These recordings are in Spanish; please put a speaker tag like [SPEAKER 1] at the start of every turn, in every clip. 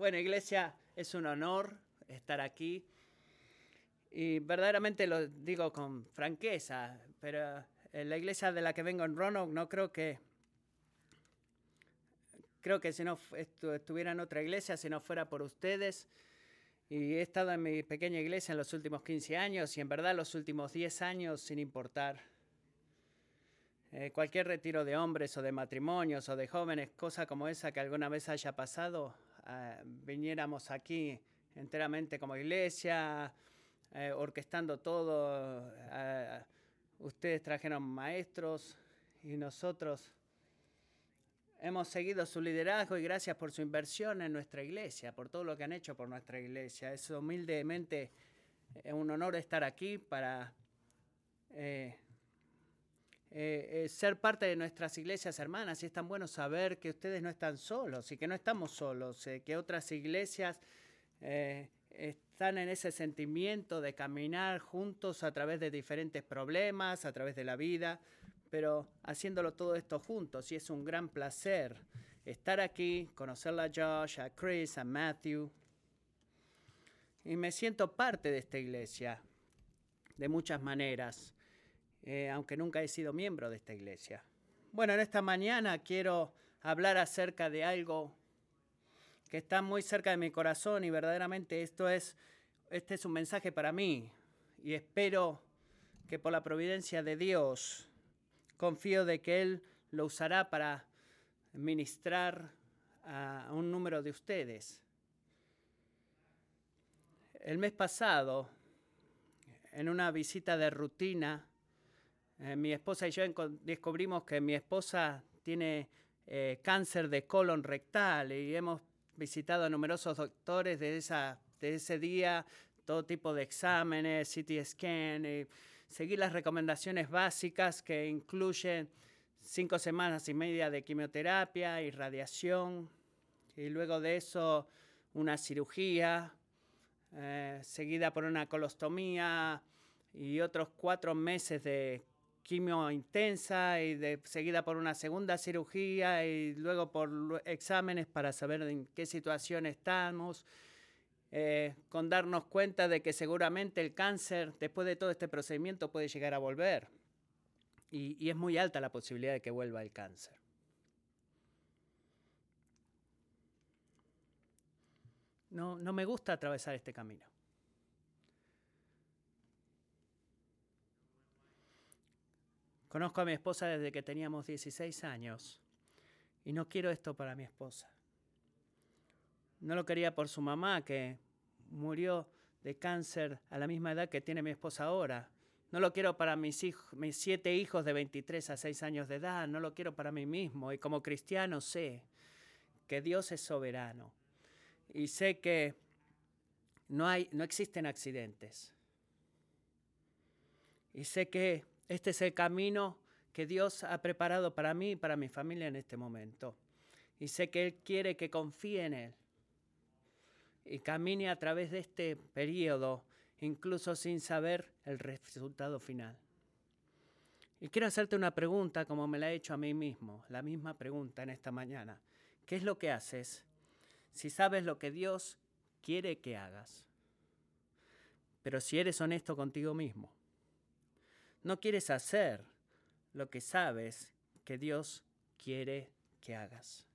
[SPEAKER 1] Bueno, iglesia, es un honor estar aquí. Y verdaderamente lo digo con franqueza, pero en la iglesia de la que vengo en Roanoke no creo que... Creo que si no estuviera en otra iglesia, si no fuera por ustedes, y he estado en mi pequeña iglesia en los últimos 15 años y en verdad los últimos 10 años sin importar eh, cualquier retiro de hombres o de matrimonios o de jóvenes, cosa como esa que alguna vez haya pasado, uh, viniéramos aquí enteramente como iglesia, uh, orquestando todo. Uh, ustedes trajeron maestros y nosotros hemos seguido su liderazgo y gracias por su inversión en nuestra iglesia, por todo lo que han hecho por nuestra iglesia. Es humildemente un honor estar aquí para eh, eh, eh, ser parte de nuestras iglesias hermanas. Y es tan bueno saber que ustedes no están solos y que no estamos solos, eh, que otras iglesias están en ese sentimiento de caminar juntos a través de diferentes problemas, a través de la vida, pero haciéndolo todo esto juntos. Y es un gran placer estar aquí, conocerla a Josh, a Chris, a Matthew. Y me siento parte de esta iglesia de muchas maneras eh, aunque nunca he sido miembro de esta iglesia. Bueno, en esta mañana quiero hablar acerca de algo que está muy cerca de mi corazón y verdaderamente esto es, este es un mensaje para mí y espero que por la providencia de Dios confío de que Él lo usará para ministrar a un número de ustedes. El mes pasado, en una visita de rutina, eh, mi esposa y yo descubrimos que mi esposa tiene eh, cáncer de colon rectal y hemos visitado a numerosos doctores desde, esa, desde ese día, todo tipo de exámenes, CT scan, y seguir las recomendaciones básicas que incluyen cinco semanas y media de quimioterapia y radiación, y luego de eso una cirugía, eh, seguida por una colostomía y otros cuatro meses de quimio intensa y seguida por una segunda cirugía y luego por exámenes para saber en qué situación estamos, eh, con darnos cuenta de que seguramente el cáncer después de todo este procedimiento puede llegar a volver y, y es muy alta la posibilidad de que vuelva el cáncer. No, no me gusta atravesar este camino. Conozco a mi esposa desde que teníamos 16 años y no quiero esto para mi esposa. No lo quería por su mamá, que murió de cáncer a la misma edad que tiene mi esposa ahora. No lo quiero para mis, hijos, siete hijos de 23 a 6 años de edad. No lo quiero para mí mismo. Y como cristiano sé que Dios es soberano. Y sé que no, hay, no existen accidentes. Y sé que este es el camino que Dios ha preparado para mí y para mi familia en este momento. Y sé que Él quiere que confíe en Él y camine a través de este periodo, incluso sin saber el resultado final. Y quiero hacerte una pregunta como me la he hecho a mí mismo, la misma pregunta en esta mañana. ¿Qué es lo que haces si sabes lo que Dios quiere que hagas? Pero si eres honesto contigo mismo. No quieres hacer lo que sabes que Dios quiere que hagas.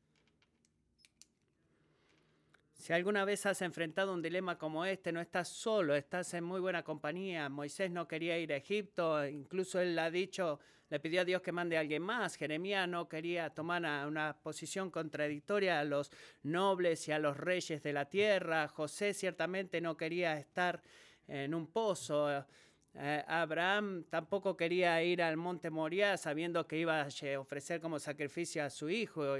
[SPEAKER 1] Si alguna vez has enfrentado un dilema como este, no estás solo, estás en muy buena compañía. Moisés no quería ir a Egipto, incluso él ha dicho, le pidió a Dios que mande a alguien más. Jeremías no quería tomar una posición contradictoria a los nobles y a los reyes de la tierra. José ciertamente no quería estar en un pozo. Eh, Abraham tampoco quería ir al monte Moriah sabiendo que iba a ofrecer como sacrificio a su hijo.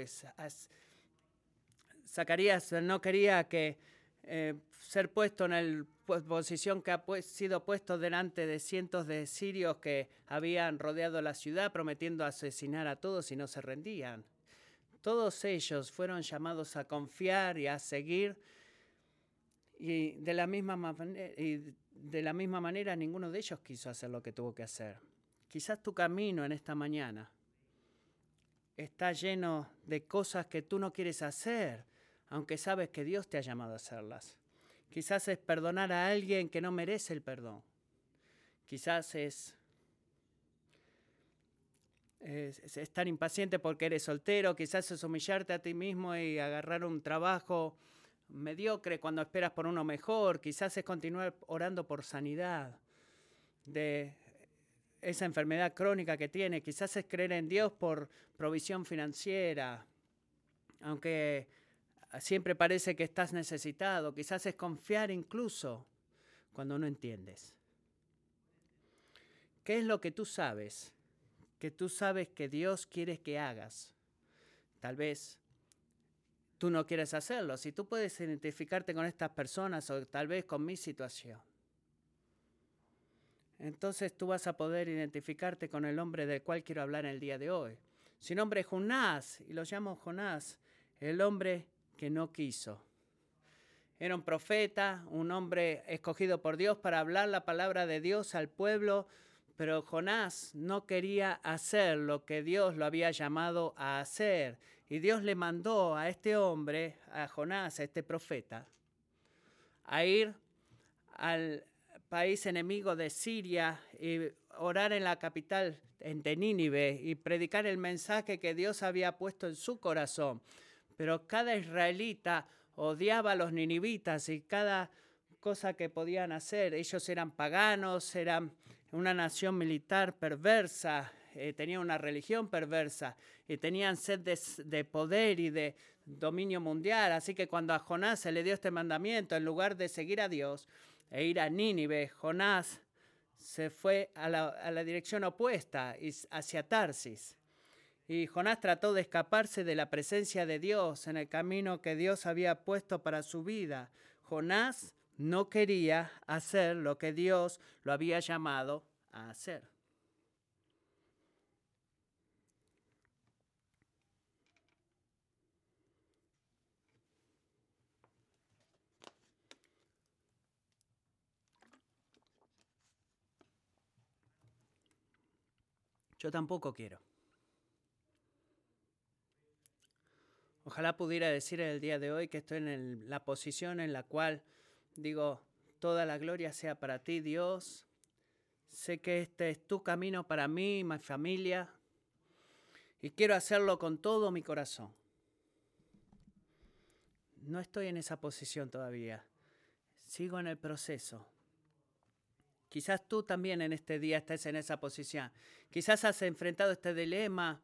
[SPEAKER 1] Zacarías no quería que eh, ser puesto en la posición que ha sido puesto delante de cientos de sirios que habían rodeado la ciudad prometiendo asesinar a todos y no se rendían. Todos ellos fueron llamados a confiar y a seguir y de la misma manera, de la misma manera, ninguno de ellos quiso hacer lo que tuvo que hacer. Quizás tu camino en esta mañana está lleno de cosas que tú no quieres hacer, aunque sabes que Dios te ha llamado a hacerlas. Quizás es perdonar a alguien que no merece el perdón. Quizás es, estar impaciente porque eres soltero. Quizás es humillarte a ti mismo y agarrar un trabajo mediocre cuando esperas por uno mejor. Quizás es continuar orando por sanidad de esa enfermedad crónica que tiene. Quizás es creer en Dios por provisión financiera, aunque siempre parece que estás necesitado. Quizás es confiar incluso cuando no entiendes. ¿Qué es lo que tú sabes? Que tú sabes que Dios quiere que hagas. Tal vez tú no quieres hacerlo. Si tú puedes identificarte con estas personas o tal vez con mi situación, entonces tú vas a poder identificarte con el hombre del cual quiero hablar el día de hoy. Su nombre es Jonás, y lo llamo Jonás, el hombre que no quiso. Era un profeta, un hombre escogido por Dios para hablar la palabra de Dios al pueblo, pero Jonás no quería hacer lo que Dios lo había llamado a hacer. Y Dios le mandó a este hombre, a Jonás, a este profeta, a ir al país enemigo de Siria y orar en la capital, en Nínive, y predicar el mensaje que Dios había puesto en su corazón pero cada israelita odiaba a los ninivitas y cada cosa que podían hacer. Ellos eran paganos, eran una nación militar perversa, eh, tenían una religión perversa y tenían sed de, de, poder y de dominio mundial. Así que cuando a Jonás se le dio este mandamiento, en lugar de seguir a Dios e ir a Nínive, Jonás se fue a la, a la dirección opuesta, hacia Tarsis. Y Jonás trató de escaparse de la presencia de Dios en el camino que Dios había puesto para su vida. Jonás no quería hacer lo que Dios lo había llamado a hacer. Yo tampoco quiero. Ojalá pudiera decir el día de hoy que estoy en la posición en la cual digo, toda la gloria sea para ti, Dios. Sé que este es tu camino para mí y mi familia. Y quiero hacerlo con todo mi corazón. No estoy en esa posición todavía. Sigo en el proceso. Quizás tú también en este día estés en esa posición. Quizás has enfrentado este dilema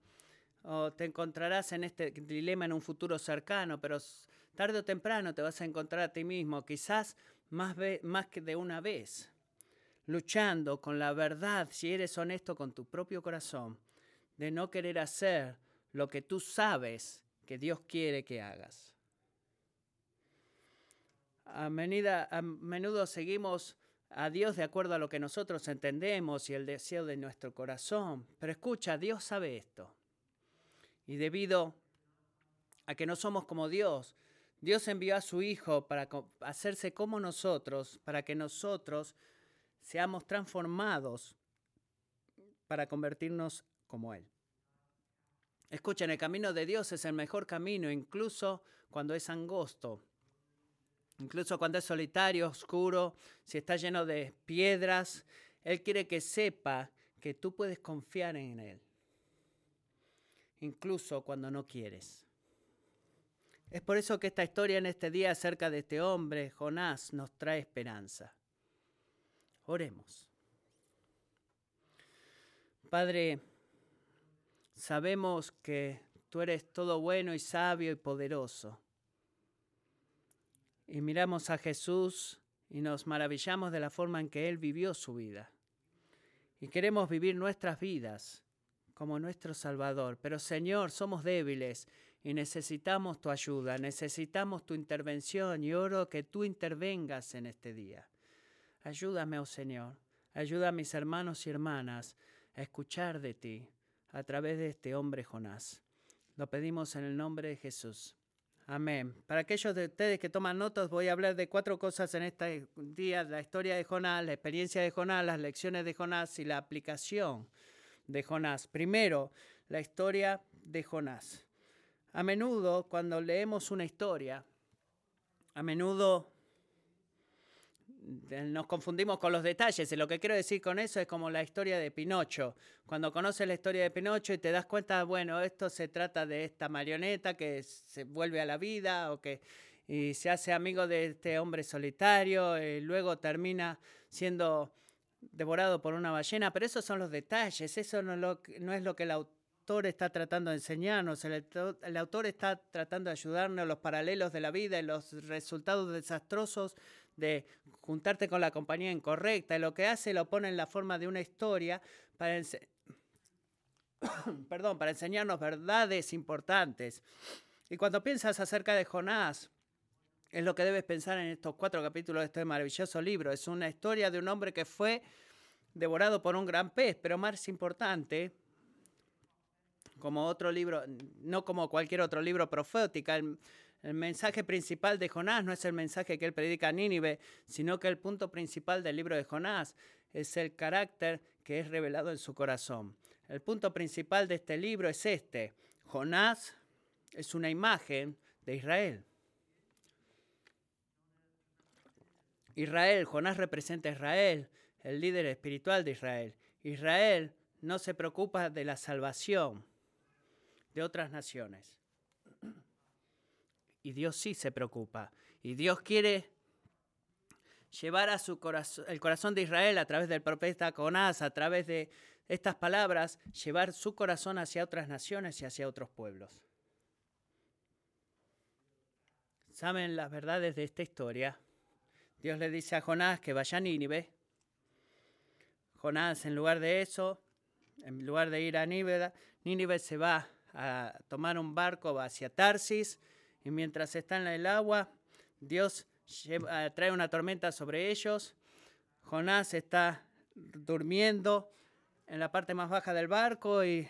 [SPEAKER 1] o te encontrarás en este dilema en un futuro cercano, pero tarde o temprano te vas a encontrar a ti mismo, quizás más, que de una vez, luchando con la verdad, si eres honesto con tu propio corazón, de no querer hacer lo que tú sabes que Dios quiere que hagas. A menudo seguimos a Dios de acuerdo a lo que nosotros entendemos y el deseo de nuestro corazón, pero escucha, Dios sabe esto. Y debido a que no somos como Dios, Dios envió a su Hijo para hacerse como nosotros, para que nosotros seamos transformados para convertirnos como Él. Escuchen, el camino de Dios es el mejor camino, incluso cuando es angosto, incluso cuando es solitario, oscuro, si está lleno de piedras. Él quiere que sepa que tú puedes confiar en Él incluso cuando no quieres. Es por eso que esta historia en este día acerca de este hombre, Jonás, nos trae esperanza. Oremos. Padre, sabemos que tú eres todo bueno y sabio y poderoso. Y miramos a Jesús y nos maravillamos de la forma en que Él vivió su vida. Y queremos vivir nuestras vidas como nuestro Salvador. Pero Señor, somos débiles y necesitamos tu ayuda, necesitamos tu intervención y oro que tú intervengas en este día. Ayúdame, oh Señor, ayuda a mis hermanos y hermanas a escuchar de ti a través de este hombre Jonás. Lo pedimos en el nombre de Jesús. Amén. Para aquellos de ustedes que toman notas, voy a hablar de cuatro cosas en este día, la historia de Jonás, la experiencia de Jonás, las lecciones de Jonás y la aplicación de Jonás. Primero, la historia de Jonás. A menudo, cuando leemos una historia, a menudo nos confundimos con los detalles. Y lo que quiero decir con eso es como la historia de Pinocho. Cuando conoces la historia de Pinocho y te das cuenta, bueno, esto se trata de esta marioneta que se vuelve a la vida o que y se hace amigo de este hombre solitario y luego termina siendo devorado por una ballena. Pero esos son los detalles, eso no, es lo que el autor está tratando de enseñarnos. El, el autor está tratando de ayudarnos los paralelos de la vida y los resultados desastrosos de juntarte con la compañía incorrecta. Y lo que hace lo pone en la forma de una historia para, enseñarnos verdades importantes. Y cuando piensas acerca de Jonás, es lo que debes pensar en estos cuatro capítulos de este maravilloso libro. Es una historia de un hombre que fue devorado por un gran pez, pero más importante, como otro libro, no como cualquier otro libro profético, mensaje principal de Jonás no es el mensaje que él predica a Nínive, sino que el punto principal del libro de Jonás es el carácter que es revelado en su corazón. El punto principal de este libro es este. Jonás es una imagen de Israel. Israel, Jonás representa a Israel, el líder espiritual de Israel. Israel no se preocupa de la salvación de otras naciones. Y Dios sí se preocupa. Y Dios quiere llevar a su corazón, el corazón de Israel a través del profeta Jonás, a través de estas palabras, llevar su corazón hacia otras naciones y hacia otros pueblos. ¿Saben las verdades de esta historia? Dios le dice a Jonás que vaya a Nínive. Jonás, en lugar de eso, en lugar de ir a Nínive, Nínive se va a tomar un barco hacia Tarsis y mientras está en el agua, Dios trae una tormenta sobre ellos. Jonás está durmiendo en la parte más baja del barco y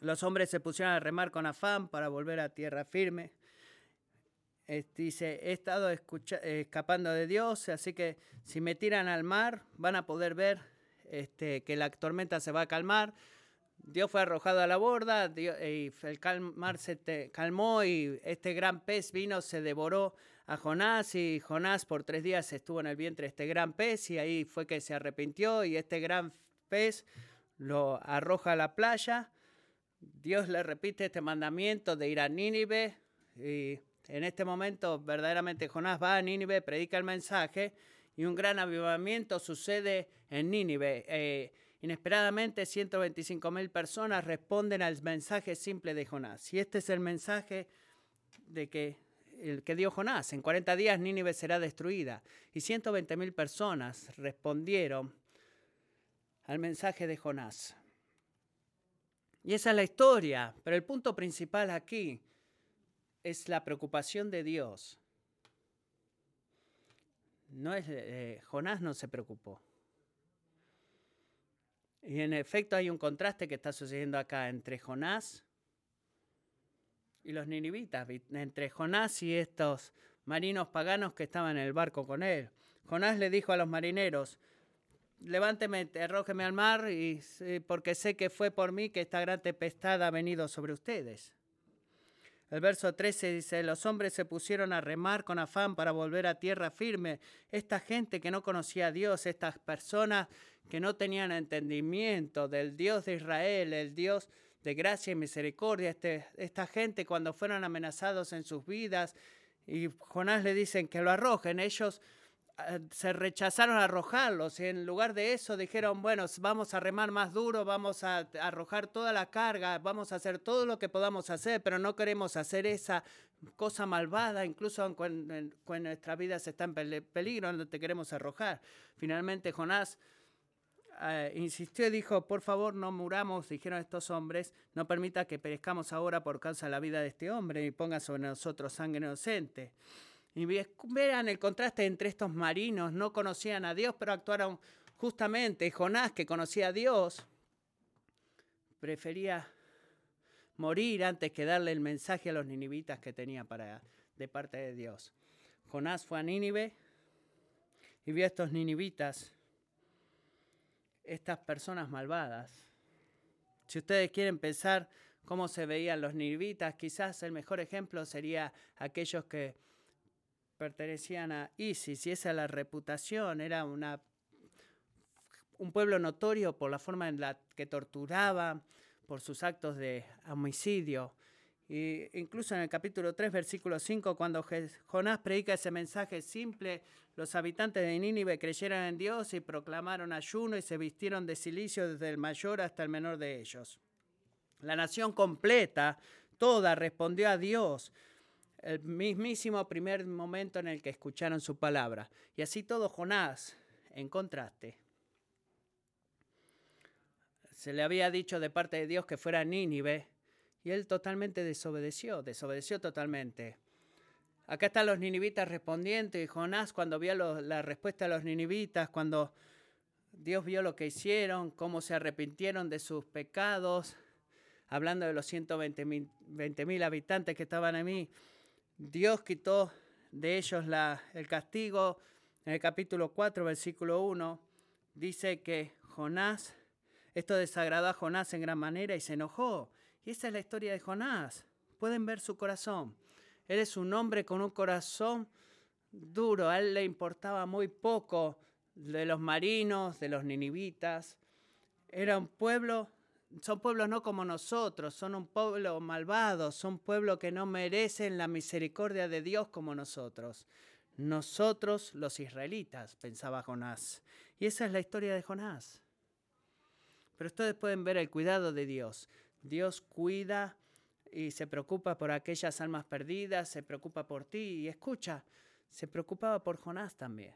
[SPEAKER 1] los hombres se pusieron a remar con afán para volver a tierra firme. dice, he estado escapando de Dios, así que si me tiran al mar van a poder ver este, que la tormenta se va a calmar. Dios fue arrojado a la borda, y el mar se calmó y este gran pez vino, se devoró a Jonás y Jonás por tres días estuvo en el vientre de este gran pez y ahí fue que se arrepintió y este gran pez lo arroja a la playa. Dios le repite este mandamiento de ir a Nínive y en este momento verdaderamente Jonás va a Nínive, predica el mensaje y un gran avivamiento sucede en Nínive. Eh, Inesperadamente, 125 mil personas responden al mensaje simple de Jonás. Y este es el mensaje de que, el que dio Jonás. En 40 días Nínive será destruida. Y 120 mil personas respondieron al mensaje de Jonás. Y esa es la historia. Pero el punto principal aquí es la preocupación de Dios. No es, eh, Jonás no se preocupó. Y en efecto hay un contraste que está sucediendo acá entre Jonás y los ninivitas, entre Jonás y estos marinos paganos que estaban en el barco con él. Jonás le dijo a los marineros, levánteme, arrójeme al mar, y, porque sé que fue por mí que esta gran tempestad ha venido sobre ustedes. El verso 13 dice, los hombres se pusieron a remar con afán para volver a tierra firme. Esta gente que no conocía a Dios, estas personas que no tenían entendimiento del Dios de Israel, el Dios de gracia y misericordia. Este, esta gente cuando fueron amenazados en sus vidas y Jonás le dicen que lo arrojen, ellos se rechazaron a arrojarlos en lugar de eso dijeron, bueno, vamos a remar más duro, vamos a arrojar toda la carga, vamos a hacer todo lo que podamos hacer, pero no queremos hacer esa cosa malvada, incluso cuando, nuestra vida está en peligro, no te queremos arrojar. Finalmente Jonás eh, insistió y dijo, por favor no muramos, dijeron estos hombres, no permita que perezcamos ahora por causa de la vida de este hombre y ponga sobre nosotros sangre inocente. Y vean el contraste entre estos marinos, no conocían a Dios, pero actuaron justamente. Jonás, que conocía a Dios, prefería morir antes que darle el mensaje a los ninivitas que tenía para, de parte de Dios. Jonás fue a Nínive y vio a estos ninivitas estas personas malvadas. Si ustedes quieren pensar cómo se veían los nirvitas, quizás el mejor ejemplo sería aquellos que pertenecían a ISIS y esa es la reputación, era una, un pueblo notorio por la forma en la que torturaba, por sus actos de homicidio. Y incluso en el capítulo 3, versículo 5, cuando Jonás predica ese mensaje simple, los habitantes de Nínive creyeron en Dios y proclamaron ayuno y se vistieron de silicio desde el mayor hasta el menor de ellos. La nación completa, toda, respondió a Dios el mismísimo primer momento en el que escucharon su palabra. Y así todo Jonás, en contraste. Se le había dicho de parte de Dios que fuera Nínive, y él totalmente desobedeció, desobedeció totalmente. Acá están los ninivitas respondiendo y Jonás cuando vio la respuesta de los ninivitas, cuando Dios vio lo que hicieron, cómo se arrepintieron de sus pecados, hablando de los 120 mil habitantes que estaban en mí, Dios quitó de ellos el castigo. En el capítulo 4, versículo 1, dice que Jonás, esto desagradó a Jonás en gran manera y se enojó. Y esa es la historia de Jonás. Pueden ver su corazón. Él es un hombre con un corazón duro. A él le importaba muy poco de los marinos, de los ninivitas. Era un pueblo, son pueblos no como nosotros, son un pueblo malvado, son pueblos que no merecen la misericordia de Dios como nosotros. Nosotros los israelitas, pensaba Jonás. Y esa es la historia de Jonás. Pero ustedes pueden ver el cuidado de Dios. Dios cuida y se preocupa por aquellas almas perdidas, se preocupa por ti y escucha, se preocupaba por Jonás también.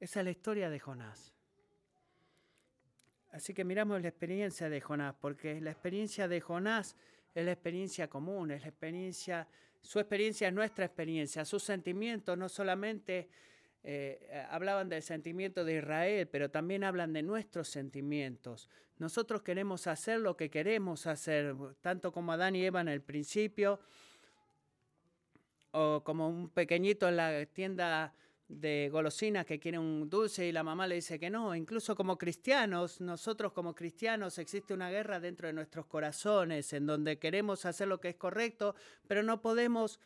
[SPEAKER 1] Esa es la historia de Jonás. Así que miramos la experiencia de Jonás, porque la experiencia de Jonás es la experiencia común, es la experiencia, su experiencia es nuestra experiencia, sus sentimientos no solamente eh, hablaban del sentimiento de Israel, pero también hablan de nuestros sentimientos. Nosotros queremos hacer lo que queremos hacer, tanto como Adán y Eva en el principio, o como un pequeñito en la tienda de golosinas que quiere un dulce y la mamá le dice que no. Incluso como cristianos, nosotros como cristianos existe una guerra dentro de nuestros corazones en donde queremos hacer lo que es correcto, pero no podemos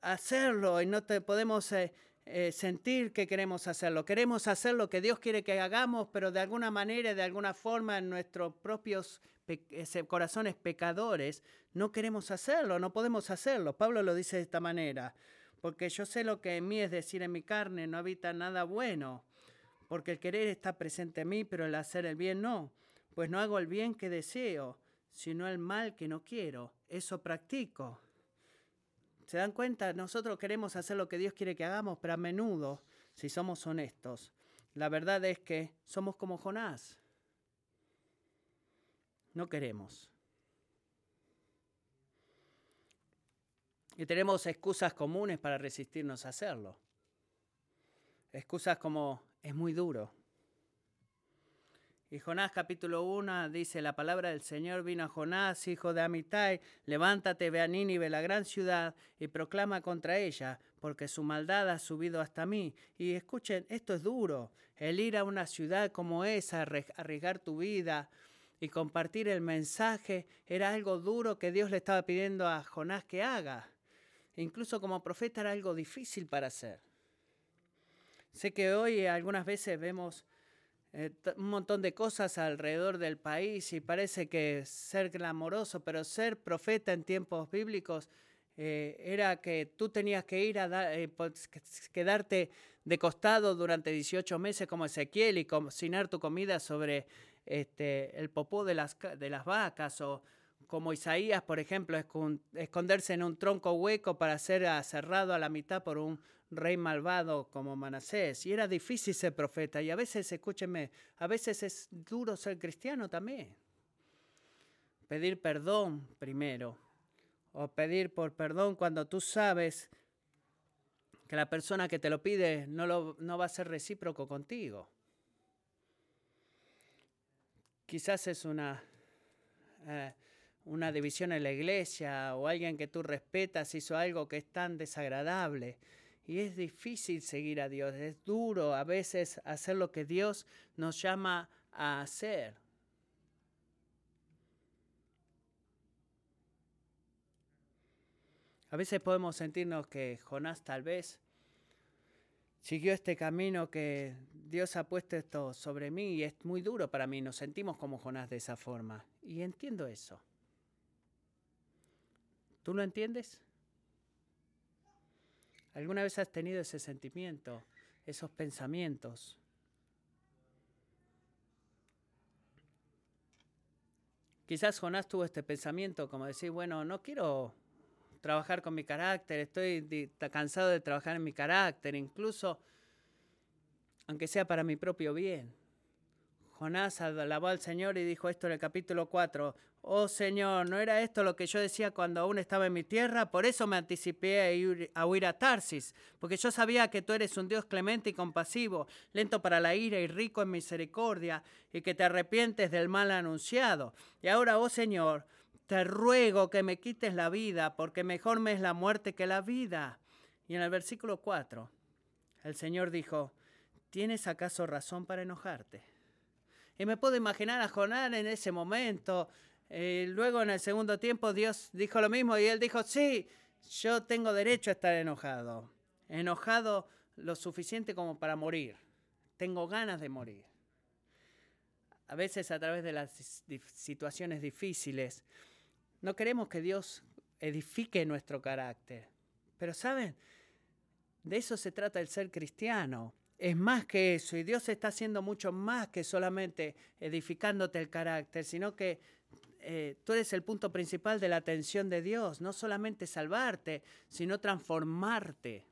[SPEAKER 1] hacerlo y no te podemos eh, eh, sentir que queremos hacerlo. Queremos hacer lo que Dios quiere que hagamos, pero de alguna manera, de alguna forma, en nuestros propios corazones pecadores, no queremos hacerlo, no podemos hacerlo. Pablo lo dice de esta manera, porque yo sé lo que en mí es decir, en mi carne no habita nada bueno, porque el querer está presente en mí, pero el hacer el bien no, pues no hago el bien que deseo, sino el mal que no quiero. Eso practico. ¿Se dan cuenta? Nosotros queremos hacer lo que Dios quiere que hagamos, pero a menudo, si somos honestos, la verdad es que somos como Jonás. No queremos. Y tenemos excusas comunes para resistirnos a hacerlo. Excusas como es muy duro, y Jonás capítulo 1 dice, la palabra del Señor vino a Jonás, hijo de Amitai, levántate, ve a Nínive, la gran ciudad, y proclama contra ella, porque su maldad ha subido hasta mí. Y escuchen, esto es duro, el ir a una ciudad como esa, arriesgar tu vida y compartir el mensaje, era algo duro que Dios le estaba pidiendo a Jonás que haga. Incluso como profeta era algo difícil para hacer. Sé que hoy algunas veces vemos eh, un montón de cosas alrededor del país y parece que ser glamoroso, pero ser profeta en tiempos bíblicos eh, era que tú tenías que ir a eh, quedarte de costado durante 18 meses como Ezequiel y cocinar tu comida sobre este, el popó de las, de las vacas o como Isaías, por ejemplo, esconderse en un tronco hueco para ser cerrado a la mitad por un rey malvado como Manasés. Y era difícil ser profeta. Y a veces, escúchenme, a veces es duro ser cristiano también. Pedir perdón primero. O pedir por perdón cuando tú sabes que la persona que te lo pide no, lo, no va a ser recíproco contigo. Quizás es una, eh, una división en la iglesia o alguien que tú respetas hizo algo que es tan desagradable y es difícil seguir a Dios, es duro a veces hacer lo que Dios nos llama a hacer. A veces podemos sentirnos que Jonás tal vez siguió este camino que Dios ha puesto esto sobre mí y es muy duro para mí. Nos sentimos como Jonás de esa forma. Y entiendo eso. ¿Tú lo entiendes? ¿Alguna vez has tenido ese sentimiento, esos pensamientos? Quizás Jonás tuvo este pensamiento como decir, bueno, no quiero trabajar con mi carácter, estoy cansado de trabajar en mi carácter, incluso aunque sea para mi propio bien. Jonás alabó al Señor y dijo esto en el capítulo 4, oh Señor, ¿no era esto lo que yo decía cuando aún estaba en mi tierra? Por eso me anticipé a huir a Tarsis, porque yo sabía que tú eres un Dios clemente y compasivo, lento para la ira y rico en misericordia, y que te arrepientes del mal anunciado. Y ahora, oh Señor, te ruego que me quites la vida, porque mejor me es la muerte que la vida. Y en el versículo 4, el Señor dijo, ¿tienes acaso razón para enojarte? Y me puedo imaginar a Jonás en ese momento. Eh, luego en el segundo tiempo Dios dijo lo mismo y él dijo, sí, yo tengo derecho a estar enojado. Enojado lo suficiente como para morir. Tengo ganas de morir. A veces a través de las situaciones difíciles, no queremos que Dios edifique nuestro carácter. Pero saben, de eso se trata el ser cristiano es más que eso y Dios está haciendo mucho más que solamente edificándote el carácter, sino que eh, tú eres el punto principal de la atención de Dios, no solamente salvarte, sino transformarte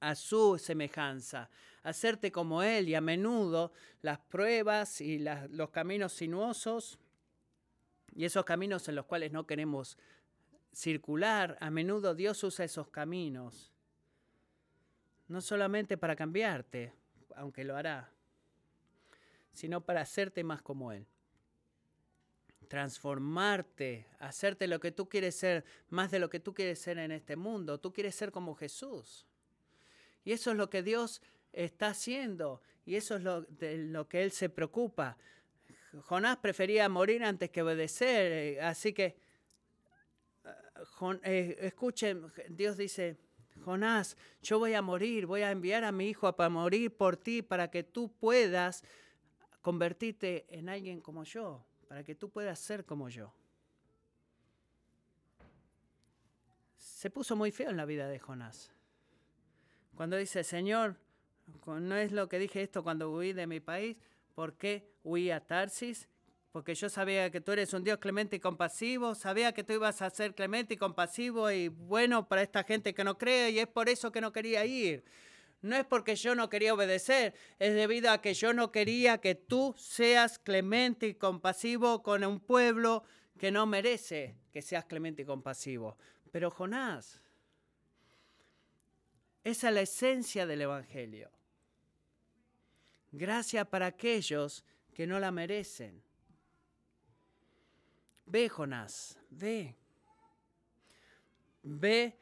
[SPEAKER 1] a su semejanza, hacerte como Él y a menudo las pruebas y los caminos sinuosos y esos caminos en los cuales no queremos circular, a menudo Dios usa esos caminos no solamente para cambiarte, aunque lo hará, sino para hacerte más como Él. Transformarte, hacerte lo que tú quieres ser, más de lo que tú quieres ser en este mundo. Tú quieres ser como Jesús. Y eso es lo que Dios está haciendo y eso es lo, de lo que Él se preocupa. Jonás prefería morir antes que obedecer, eh, así que eh, escuchen, Dios dice, Jonás, yo voy a morir, voy a enviar a mi hijo para morir por ti, para que tú puedas convertirte en alguien como yo, para que tú puedas ser como yo. Se puso muy feo en la vida de Jonás. Cuando dice, Señor, no es lo que dije esto cuando huí de mi país, ¿por qué huí a Tarsis? porque yo sabía que tú eres un Dios clemente y compasivo, sabía que tú ibas a ser clemente y compasivo y bueno para esta gente que no cree y es por eso que no quería ir. No es porque yo no quería obedecer, es debido a que yo no quería que tú seas clemente y compasivo con un pueblo que no merece que seas clemente y compasivo. Pero Jonás, esa es la esencia del Evangelio. Gracia para aquellos que no la merecen. Ve, Jonás, ve. Ve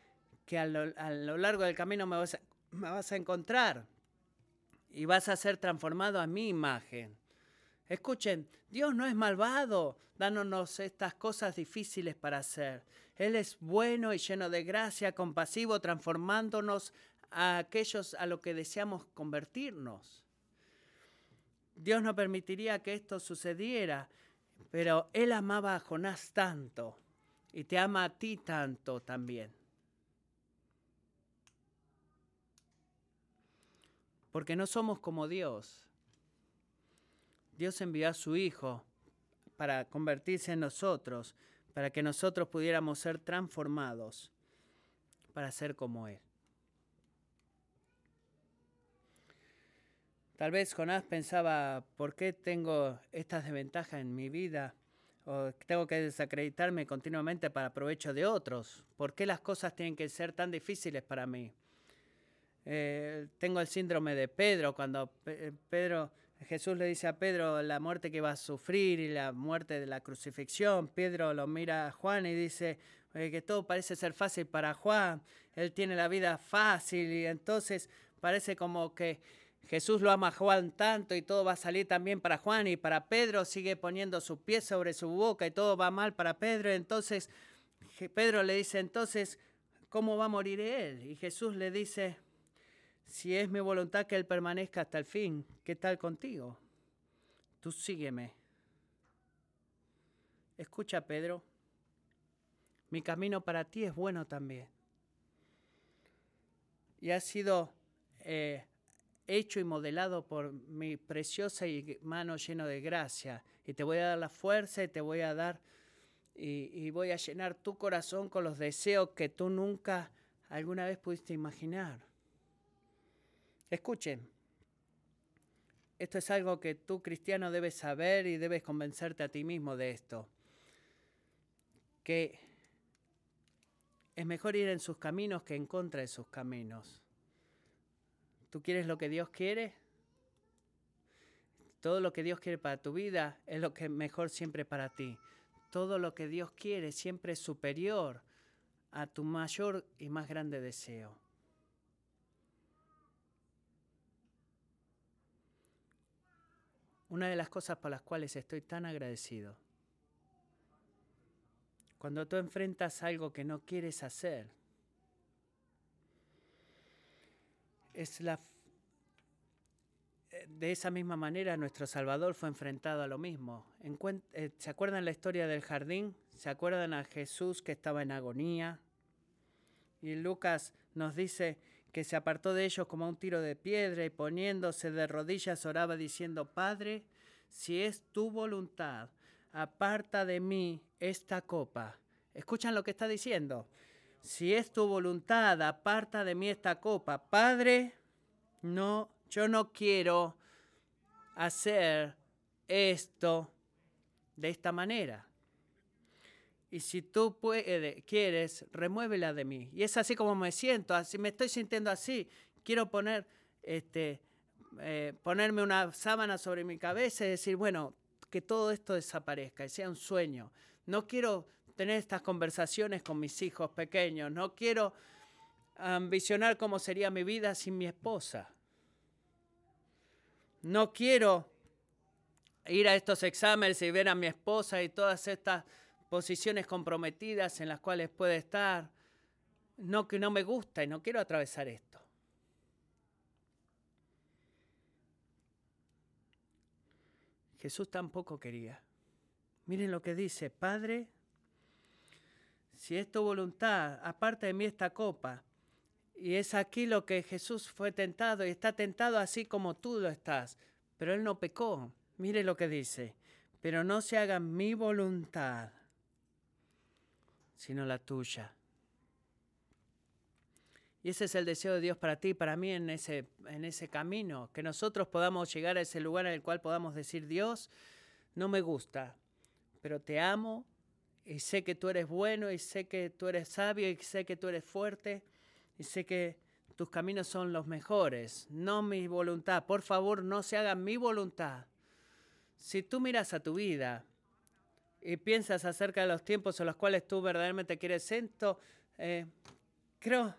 [SPEAKER 1] que a lo, largo del camino me vas, a, me vas a encontrar y vas a ser transformado a mi imagen. Escuchen, Dios no es malvado dándonos estas cosas difíciles para hacer. Él es bueno y lleno de gracia, compasivo, transformándonos a aquellos a lo que deseamos convertirnos. Dios no permitiría que esto sucediera pero él amaba a Jonás tanto y te ama a ti tanto también. Porque no somos como Dios. Dios envió a su Hijo para convertirse en nosotros, para que nosotros pudiéramos ser transformados para ser como Él. Tal vez Jonás pensaba, ¿por qué tengo estas desventajas en mi vida? ¿O tengo que desacreditarme continuamente para provecho de otros? ¿Por qué las cosas tienen que ser tan difíciles para mí? Eh, tengo el síndrome de Pedro, cuando eh, Pedro, Jesús le dice a Pedro la muerte que va a sufrir y la muerte de la crucifixión. Pedro lo mira a Juan y dice que todo parece ser fácil para Juan. Él tiene la vida fácil y entonces parece como que Jesús lo ama a Juan tanto y todo va a salir también para Juan y para Pedro sigue poniendo su pie sobre su boca y todo va mal para Pedro. Entonces Pedro le dice, entonces, ¿cómo va a morir él? Y Jesús le dice, si es mi voluntad que él permanezca hasta el fin, ¿qué tal contigo? Tú sígueme. Escucha, Pedro, mi camino para ti es bueno también. Y ha sido eh, hecho y modelado por mi preciosa mano lleno de gracia. Y te voy a dar la fuerza y te voy a dar y, y voy a llenar tu corazón con los deseos que tú nunca alguna vez pudiste imaginar. Escuchen, esto es algo que tú cristiano debes saber y debes convencerte a ti mismo de esto. Que es mejor ir en sus caminos que en contra de sus caminos. ¿Tú quieres lo que Dios quiere? Todo lo que Dios quiere para tu vida es lo que es mejor siempre para ti. Todo lo que Dios quiere siempre es superior a tu mayor y más grande deseo. Una de las cosas por las cuales estoy tan agradecido. Cuando tú enfrentas algo que no quieres hacer, es la de esa misma manera nuestro Salvador fue enfrentado a lo mismo. Eh, ¿Se acuerdan la historia del jardín? ¿Se acuerdan a Jesús que estaba en agonía? Y Lucas nos dice que se apartó de ellos como un tiro de piedra y poniéndose de rodillas oraba diciendo, Padre, si es tu voluntad, aparta de mí esta copa. ¿Escuchan lo que está diciendo? si es tu voluntad, aparta de mí esta copa. Padre, no, yo no quiero hacer esto de esta manera. Y si tú quieres, remuévela de mí. Y es así como me siento, así me estoy sintiendo así. Quiero poner, este, eh, ponerme una sábana sobre mi cabeza y decir, bueno, que todo esto desaparezca y sea un sueño. No quiero tener estas conversaciones con mis hijos pequeños. No quiero ambicionar cómo sería mi vida sin mi esposa. No quiero ir a estos exámenes y ver a mi esposa y todas estas posiciones comprometidas en las cuales puede estar. No que no me gusta y no quiero atravesar esto. Jesús tampoco quería. Miren lo que dice, Padre, si es tu voluntad, aparte de mí esta copa. Y es aquí lo que Jesús fue tentado y está tentado así como tú lo estás. Pero él no pecó. Mire lo que dice. Pero no se haga mi voluntad, sino la tuya. Y ese es el deseo de Dios para ti y para mí en ese, en ese camino. Que nosotros podamos llegar a ese lugar en el cual podamos decir, Dios, no me gusta, pero te amo y sé que tú eres bueno y sé que tú eres sabio y sé que tú eres fuerte y sé que tus caminos son los mejores, no mi voluntad. Por favor, no se haga mi voluntad. Si tú miras a tu vida y piensas acerca de los tiempos en los cuales tú verdaderamente quieres esto, eh, creo,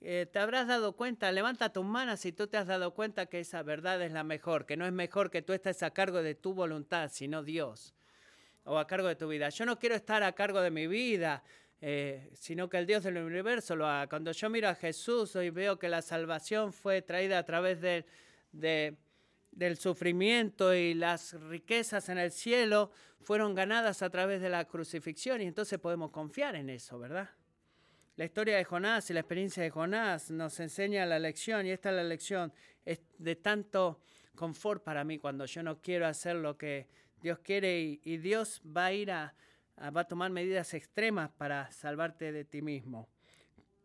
[SPEAKER 1] eh, te habrás dado cuenta, levanta tus manos si tú te has dado cuenta que esa verdad es la mejor, que no es mejor que tú estés a cargo de tu voluntad, sino Dios o a cargo de tu vida. Yo no quiero estar a cargo de mi vida, eh, sino que el Dios del universo lo haga. Cuando yo miro a Jesús y veo que la salvación fue traída a través de, del sufrimiento y las riquezas en el cielo fueron ganadas a través de la crucifixión y entonces podemos confiar en eso, ¿verdad? La historia de Jonás y la experiencia de Jonás nos enseña la lección y esta es la lección es de tanto confort para mí cuando yo no quiero hacer lo que Dios quiere y, Dios va a ir a, va a tomar medidas extremas para salvarte de ti mismo.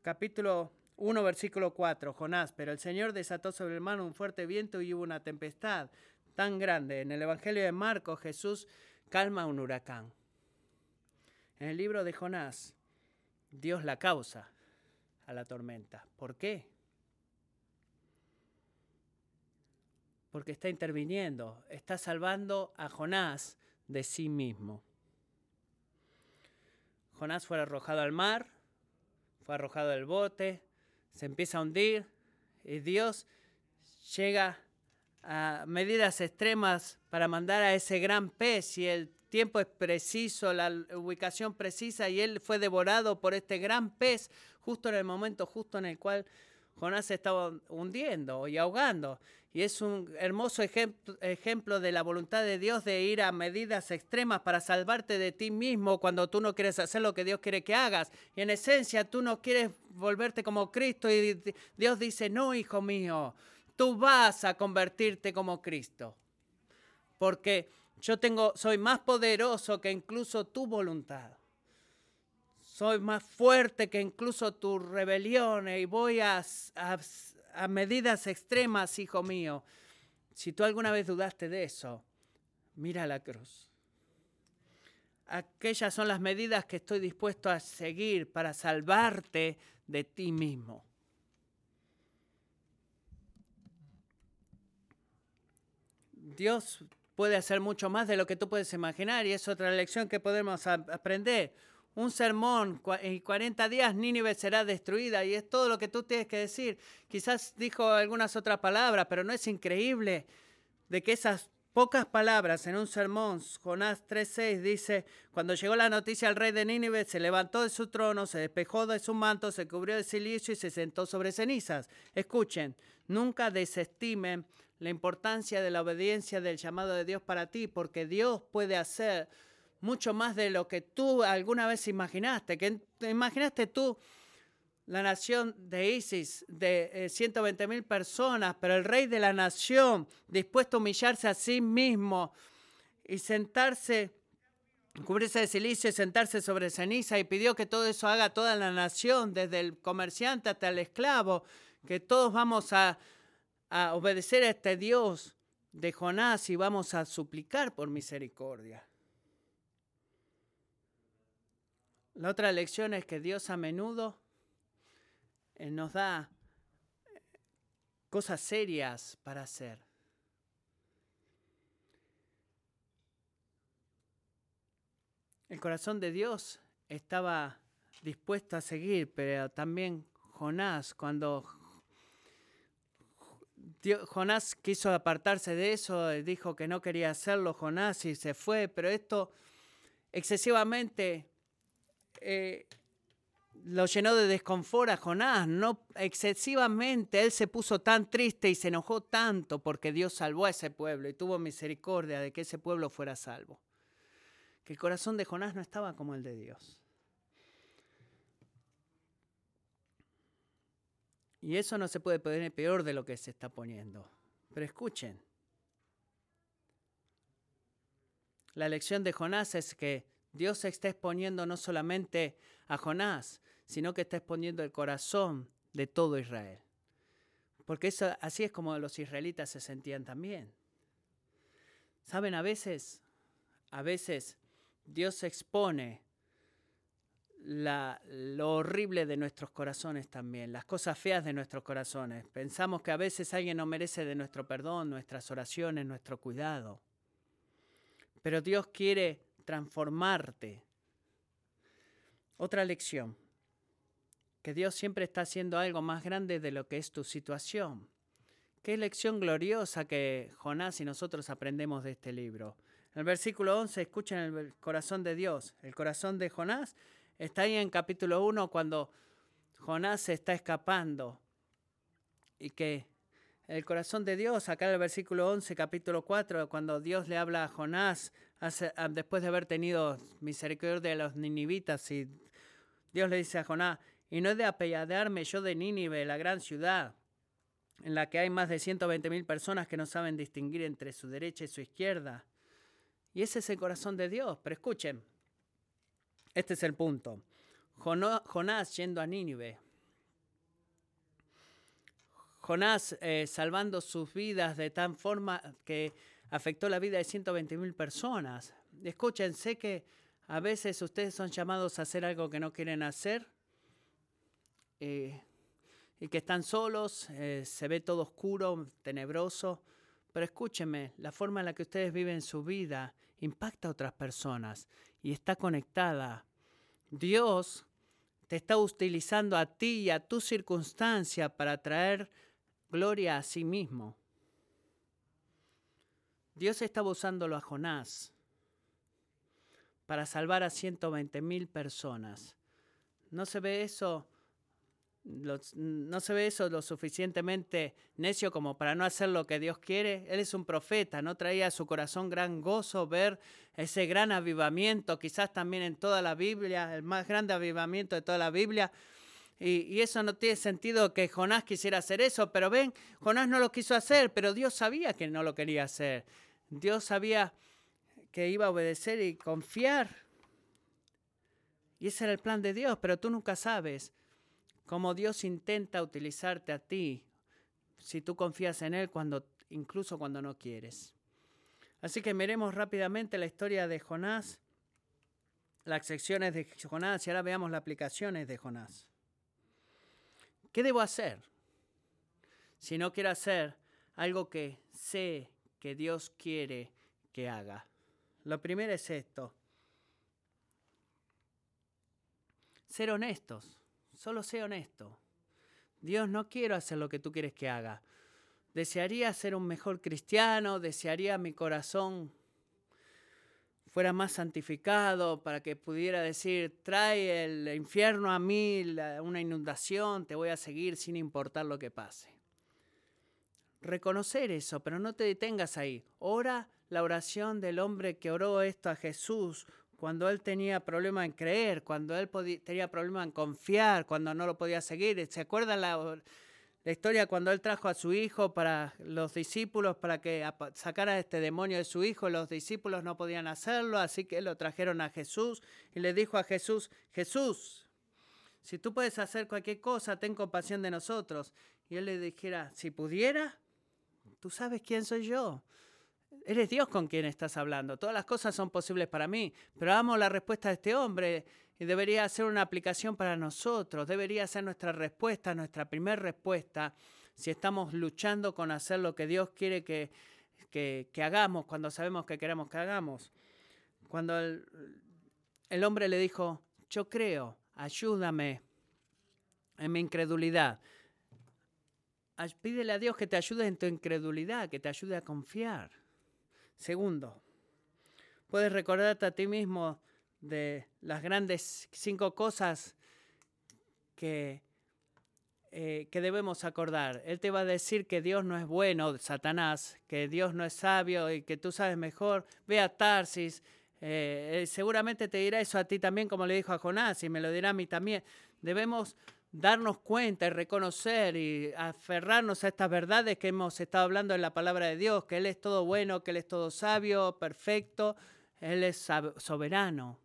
[SPEAKER 1] Capítulo 1, versículo 4, Jonás, pero el Señor desató sobre el mar un fuerte viento y hubo una tempestad tan grande. En el Evangelio de Marcos Jesús calma un huracán. En el libro de Jonás, Dios la causa a la tormenta. ¿Por qué? porque está interviniendo, está salvando a Jonás de sí mismo. Jonás fue arrojado al mar, fue arrojado del bote, se empieza a hundir y Dios llega a medidas extremas para mandar a ese gran pez y el tiempo es preciso, la ubicación precisa, y él fue devorado por este gran pez justo en el momento justo en el cual Jonás se estaba hundiendo y ahogando. Y es un hermoso ejemplo, de la voluntad de Dios de ir a medidas extremas para salvarte de ti mismo cuando tú no quieres hacer lo que Dios quiere que hagas. Y en esencia tú no quieres volverte como Cristo y Dios dice, no, hijo mío, tú vas a convertirte como Cristo. Porque yo tengo, soy más poderoso que incluso tu voluntad. Soy más fuerte que incluso tus rebeliones y voy a, a medidas extremas, hijo mío. Si tú alguna vez dudaste de eso, mira la cruz. Aquellas son las medidas que estoy dispuesto a seguir para salvarte de ti mismo. Dios puede hacer mucho más de lo que tú puedes imaginar y es otra lección que podemos aprender un sermón y 40 días Nínive será destruida y es todo lo que tú tienes que decir. Quizás dijo algunas otras palabras, pero no es increíble de que esas pocas palabras en un sermón, Jonás 3:6 dice, cuando llegó la noticia al rey de Nínive, se levantó de su trono, se despejó de su manto, se cubrió de silicio y se sentó sobre cenizas. Escuchen, nunca desestimen la importancia de la obediencia del llamado de Dios para ti, porque Dios puede hacer mucho más de lo que tú alguna vez imaginaste. Que imaginaste tú la nación de Isis de 120 eh, mil personas, pero el rey de la nación dispuesto a humillarse a sí mismo y sentarse, cubrirse de silicio y sentarse sobre ceniza y pidió que todo eso haga toda la nación, desde el comerciante hasta el esclavo, que todos vamos a, a obedecer a este Dios de Jonás y vamos a suplicar por misericordia. La otra lección es que Dios a menudo eh, nos da eh, cosas serias para hacer. El corazón de Dios estaba dispuesto a seguir, pero también Jonás, cuando Jonás quiso apartarse de eso, dijo que no quería hacerlo, Jonás, y se fue, pero esto excesivamente eh, lo llenó de desconfort a Jonás, no excesivamente, él se puso tan triste y se enojó tanto porque Dios salvó a ese pueblo y tuvo misericordia de que ese pueblo fuera salvo, que el corazón de Jonás no estaba como el de Dios. Y eso no se puede poner peor de lo que se está poniendo. Pero escuchen, la lección de Jonás es que Dios está exponiendo no solamente a Jonás, sino que está exponiendo el corazón de todo Israel. Porque eso, así es como los israelitas se sentían también. Saben, a veces, a veces Dios expone lo horrible de nuestros corazones también, las cosas feas de nuestros corazones. Pensamos que a veces alguien no merece de nuestro perdón, nuestras oraciones, nuestro cuidado. Pero Dios quiere transformarte. Otra lección, que Dios siempre está haciendo algo más grande de lo que es tu situación. Qué lección gloriosa que Jonás y nosotros aprendemos de este libro. En el versículo 11, escuchen el corazón de Dios. El corazón de Jonás está ahí en capítulo 1 cuando Jonás se está escapando y que el corazón de Dios, acá en el versículo 11, capítulo 4, cuando Dios le habla a Jonás, ah, después de haber tenido misericordia de los ninivitas, y Dios le dice a Jonás, y no he de apelladearme yo de Nínive, la gran ciudad, en la que hay más de 120 mil personas que no saben distinguir entre su derecha y su izquierda. Y ese es el corazón de Dios. Pero escuchen, este es el punto. Jonás yendo a Nínive, Jonás eh, salvando sus vidas de tal forma que afectó la vida de 120 mil personas. Escuchen, sé que a veces ustedes son llamados a hacer algo que no quieren hacer eh, y que están solos, eh, se ve todo oscuro, tenebroso, pero escúchenme, la forma en la que ustedes viven su vida impacta a otras personas y está conectada. Dios te está utilizando a ti y a tu circunstancia para traer gloria a sí mismo. Dios estaba usándolo a Jonás para salvar a 120 mil personas. ¿No se ve eso? no se ve eso lo suficientemente necio como para no hacer lo que Dios quiere. Él es un profeta, no traía a su corazón gran gozo ver ese gran avivamiento, quizás también en toda la Biblia, el más grande avivamiento de toda la Biblia. Y, eso no tiene sentido que Jonás quisiera hacer eso, pero ven, Jonás no lo quiso hacer, pero Dios sabía que no lo quería hacer. Dios sabía que iba a obedecer y confiar. Y ese era el plan de Dios, pero tú nunca sabes cómo Dios intenta utilizarte a ti si tú confías en Él cuando, incluso cuando no quieres. Así que miremos rápidamente la historia de Jonás, las secciones de Jonás y ahora veamos las aplicaciones de Jonás. ¿Qué debo hacer si no quiero hacer algo que sé que Dios quiere que haga? Lo primero es esto. Ser honestos. Solo sé honesto. Dios, no quiero hacer lo que tú quieres que haga. Desearía ser un mejor cristiano, desearía mi corazón fuera más santificado para que pudiera decir, trae el infierno a mí, una inundación, te voy a seguir sin importar lo que pase. Reconocer eso, pero no te detengas ahí. Ora la oración del hombre que oró esto a Jesús cuando él tenía problema en creer, cuando él tenía problema en confiar, cuando no lo podía seguir. ¿Se acuerdan la, la historia cuando él trajo a su hijo para los discípulos para que sacara este demonio de su hijo? Los discípulos no podían hacerlo, así que lo trajeron a Jesús y le dijo a Jesús, Jesús, si tú puedes hacer cualquier cosa, ten compasión de nosotros. Y él le dijera, si pudiera, tú sabes quién soy yo. Eres Dios con quien estás hablando. Todas las cosas son posibles para mí. Pero amo la respuesta de este hombre y debería ser una aplicación para nosotros. Debería ser nuestra respuesta, nuestra primera respuesta, si estamos luchando con hacer lo que Dios quiere que, que, hagamos cuando sabemos que queremos que hagamos. Cuando el, el hombre le dijo, yo creo, ayúdame en mi incredulidad. Pídele a Dios que te ayude en tu incredulidad, que te ayude a confiar. Segundo, puedes recordarte a ti mismo de las grandes cinco cosas que, eh, que debemos acordar. Él te va a decir que Dios no es bueno, Satanás, que Dios no es sabio y que tú sabes mejor. Ve a Tarsis. Eh, seguramente te dirá eso a ti también, como le dijo a Jonás, y me lo dirá a mí también. Debemos darnos cuenta y reconocer y aferrarnos a estas verdades que hemos estado hablando en la palabra de Dios, que Él es todo bueno, que Él es todo sabio, perfecto, Él es soberano.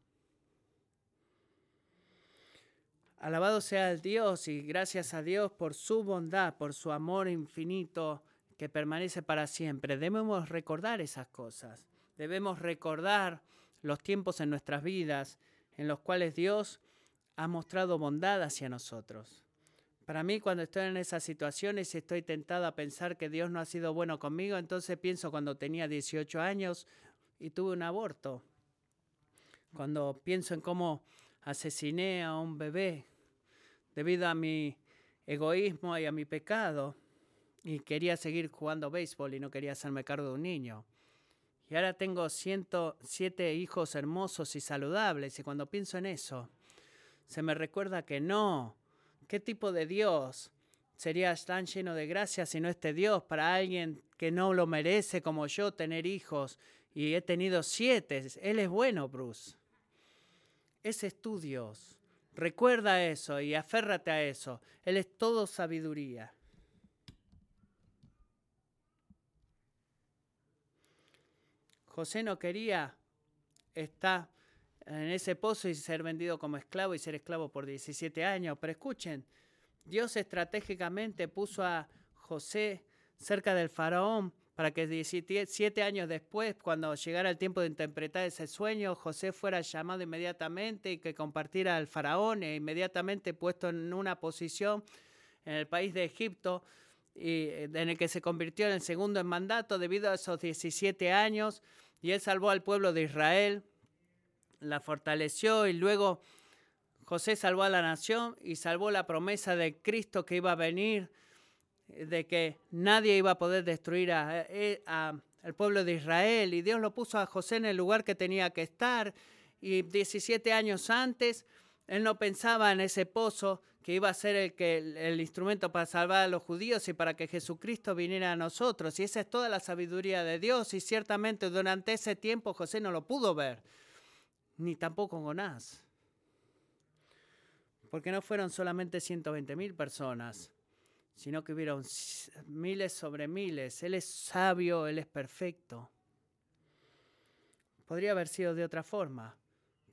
[SPEAKER 1] Alabado sea el Dios y gracias a Dios por su bondad, por su amor infinito que permanece para siempre. Debemos recordar esas cosas. Debemos recordar los tiempos en nuestras vidas en los cuales Dios ha mostrado bondad hacia nosotros. Para mí, cuando estoy en esas situaciones y estoy tentada a pensar que Dios no ha sido bueno conmigo, entonces pienso cuando tenía 18 años y tuve un aborto. Cuando pienso en cómo asesiné a un bebé debido a mi egoísmo y a mi pecado y quería seguir jugando béisbol y no quería hacerme cargo de un niño. Y ahora tengo 107 hijos hermosos y saludables y cuando pienso en eso, se me recuerda que no. ¿Qué tipo de Dios sería tan lleno de gracia si no este Dios para alguien que no lo merece como yo tener hijos? Y he tenido siete. Él es bueno, Bruce. Es tu Dios. Recuerda eso y aférrate a eso. Él es todo sabiduría. José no quería estar en ese pozo y ser vendido como esclavo y ser esclavo por 17 años. Pero escuchen, Dios estratégicamente puso a José cerca del faraón para que 17 años después, cuando llegara el tiempo de interpretar ese sueño, José fuera llamado inmediatamente y que compartiera al faraón e inmediatamente puesto en una posición en el país de Egipto y en el que se convirtió en el segundo en mandato debido a esos 17 años y él salvó al pueblo de Israel la fortaleció y luego José salvó a la nación y salvó la promesa de Cristo que iba a venir, de que nadie iba a poder destruir al pueblo de Israel. Y Dios lo puso a José en el lugar que tenía que estar. y 17 años antes, él no pensaba en ese pozo que iba a ser el, que, el, instrumento para salvar a los judíos y para que Jesucristo viniera a nosotros. Y esa es toda la sabiduría de Dios. Y ciertamente durante ese tiempo José no lo pudo ver, ni tampoco Jonás. Porque no fueron solamente 120 mil personas, sino que hubieron miles sobre miles. Él es sabio, Él es perfecto. Podría haber sido de otra forma,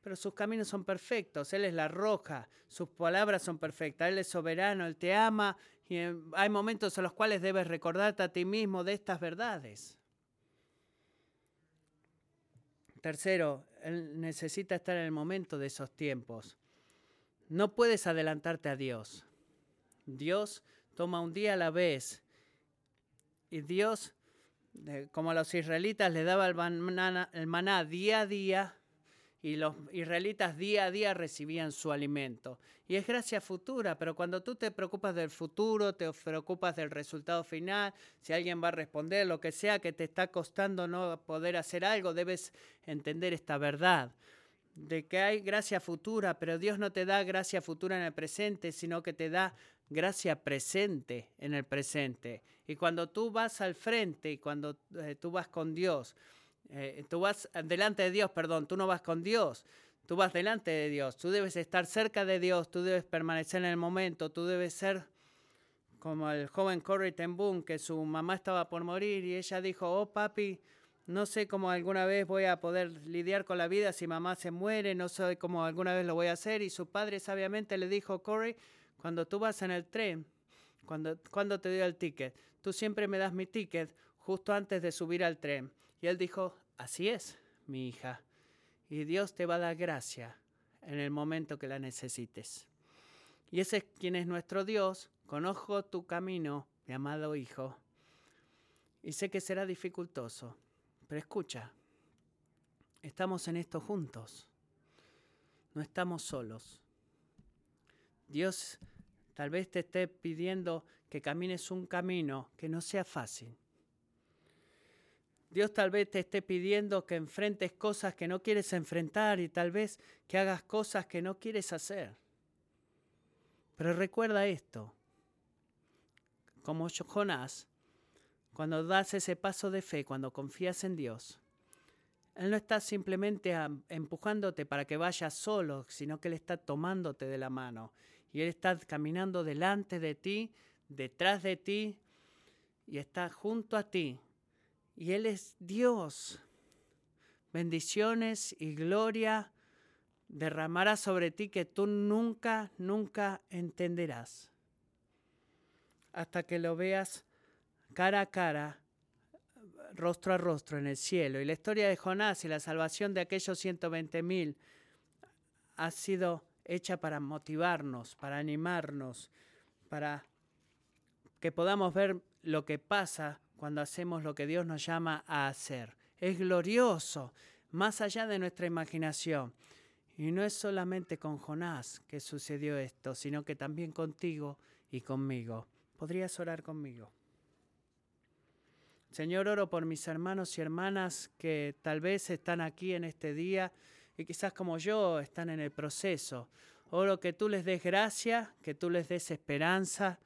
[SPEAKER 1] pero sus caminos son perfectos. Él es la roca, sus palabras son perfectas. Él es soberano, Él te ama y hay momentos en los cuales debes recordarte a ti mismo de estas verdades. Tercero, Él necesita estar en el momento de esos tiempos. No puedes adelantarte a Dios. Dios toma un día a la vez. Y Dios, como a los israelitas, le daba el maná, el maná día a día y los israelitas día a día recibían su alimento. Y es gracia futura, pero cuando tú te preocupas del futuro, te preocupas del resultado final, si alguien va a responder, lo que sea que te está costando no poder hacer algo, debes entender esta verdad de que hay gracia futura, pero Dios no te da gracia futura en el presente, sino que te da gracia presente en el presente. Y cuando tú vas al frente y cuando eh, tú vas con Dios, eh, tú vas delante de Dios, perdón, tú no vas con Dios, tú vas delante de Dios, tú debes estar cerca de Dios, tú debes permanecer en el momento, tú debes ser como el joven Corey Ten Boom, que su mamá estaba por morir y ella dijo, oh papi, no sé cómo alguna vez voy a poder lidiar con la vida si mamá se muere, no sé cómo alguna vez lo voy a hacer. Y su padre sabiamente le dijo, Corey, cuando tú vas en el tren, cuando, cuando te doy el ticket, tú siempre me das mi ticket justo antes de subir al tren. Y él dijo, así es, mi hija, y Dios te va a dar gracia en el momento que la necesites. Y ese es quien es nuestro Dios, conozco tu camino, mi amado hijo, y sé que será dificultoso, pero escucha, estamos en esto juntos, no estamos solos. Dios tal vez te esté pidiendo que camines un camino que no sea fácil, Dios tal vez te esté pidiendo que enfrentes cosas que no quieres enfrentar y tal vez que hagas cosas que no quieres hacer. Pero recuerda esto, como Jonás, cuando das ese paso de fe, cuando confías en Dios, Él no está simplemente empujándote para que vayas solo, sino que Él está tomándote de la mano y Él está caminando delante de ti, detrás de ti y está junto a ti y Él es Dios. Bendiciones y gloria derramará sobre ti que tú nunca, nunca entenderás. Hasta que lo veas cara a cara, rostro a rostro en el cielo. Y la historia de Jonás y la salvación de aquellos 120 mil ha sido hecha para motivarnos, para animarnos, para que podamos ver lo que pasa cuando hacemos lo que Dios nos llama a hacer. Es glorioso, más allá de nuestra imaginación. Y no es solamente con Jonás que sucedió esto, sino que también contigo y conmigo. ¿Podrías orar conmigo? Señor, oro por mis hermanos y hermanas que tal vez están aquí en este día y quizás como yo están en el proceso. Oro que tú les des gracia, que tú les des esperanza,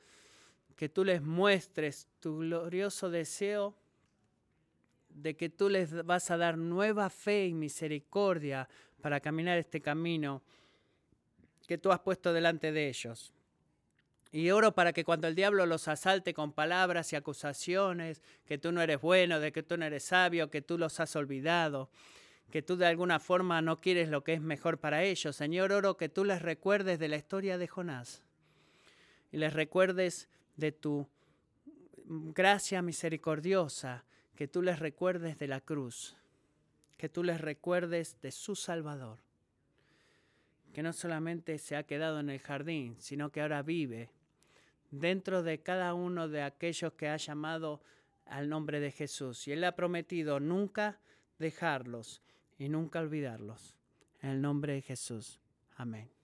[SPEAKER 1] que tú les muestres tu glorioso deseo de que tú les vas a dar nueva fe y misericordia para caminar este camino que tú has puesto delante de ellos. Y oro para que cuando el diablo los asalte con palabras y acusaciones, que tú no eres bueno, de que tú no eres sabio, que tú los has olvidado, que tú de alguna forma no quieres lo que es mejor para ellos. Señor, oro que tú les recuerdes de la historia de Jonás y les recuerdes de tu gracia misericordiosa, que tú les recuerdes de la cruz, que tú les recuerdes de su Salvador, que no solamente se ha quedado en el jardín, sino que ahora vive dentro de cada uno de aquellos que ha llamado al nombre de Jesús. Y Él ha prometido nunca dejarlos y nunca olvidarlos. En el nombre de Jesús. Amén.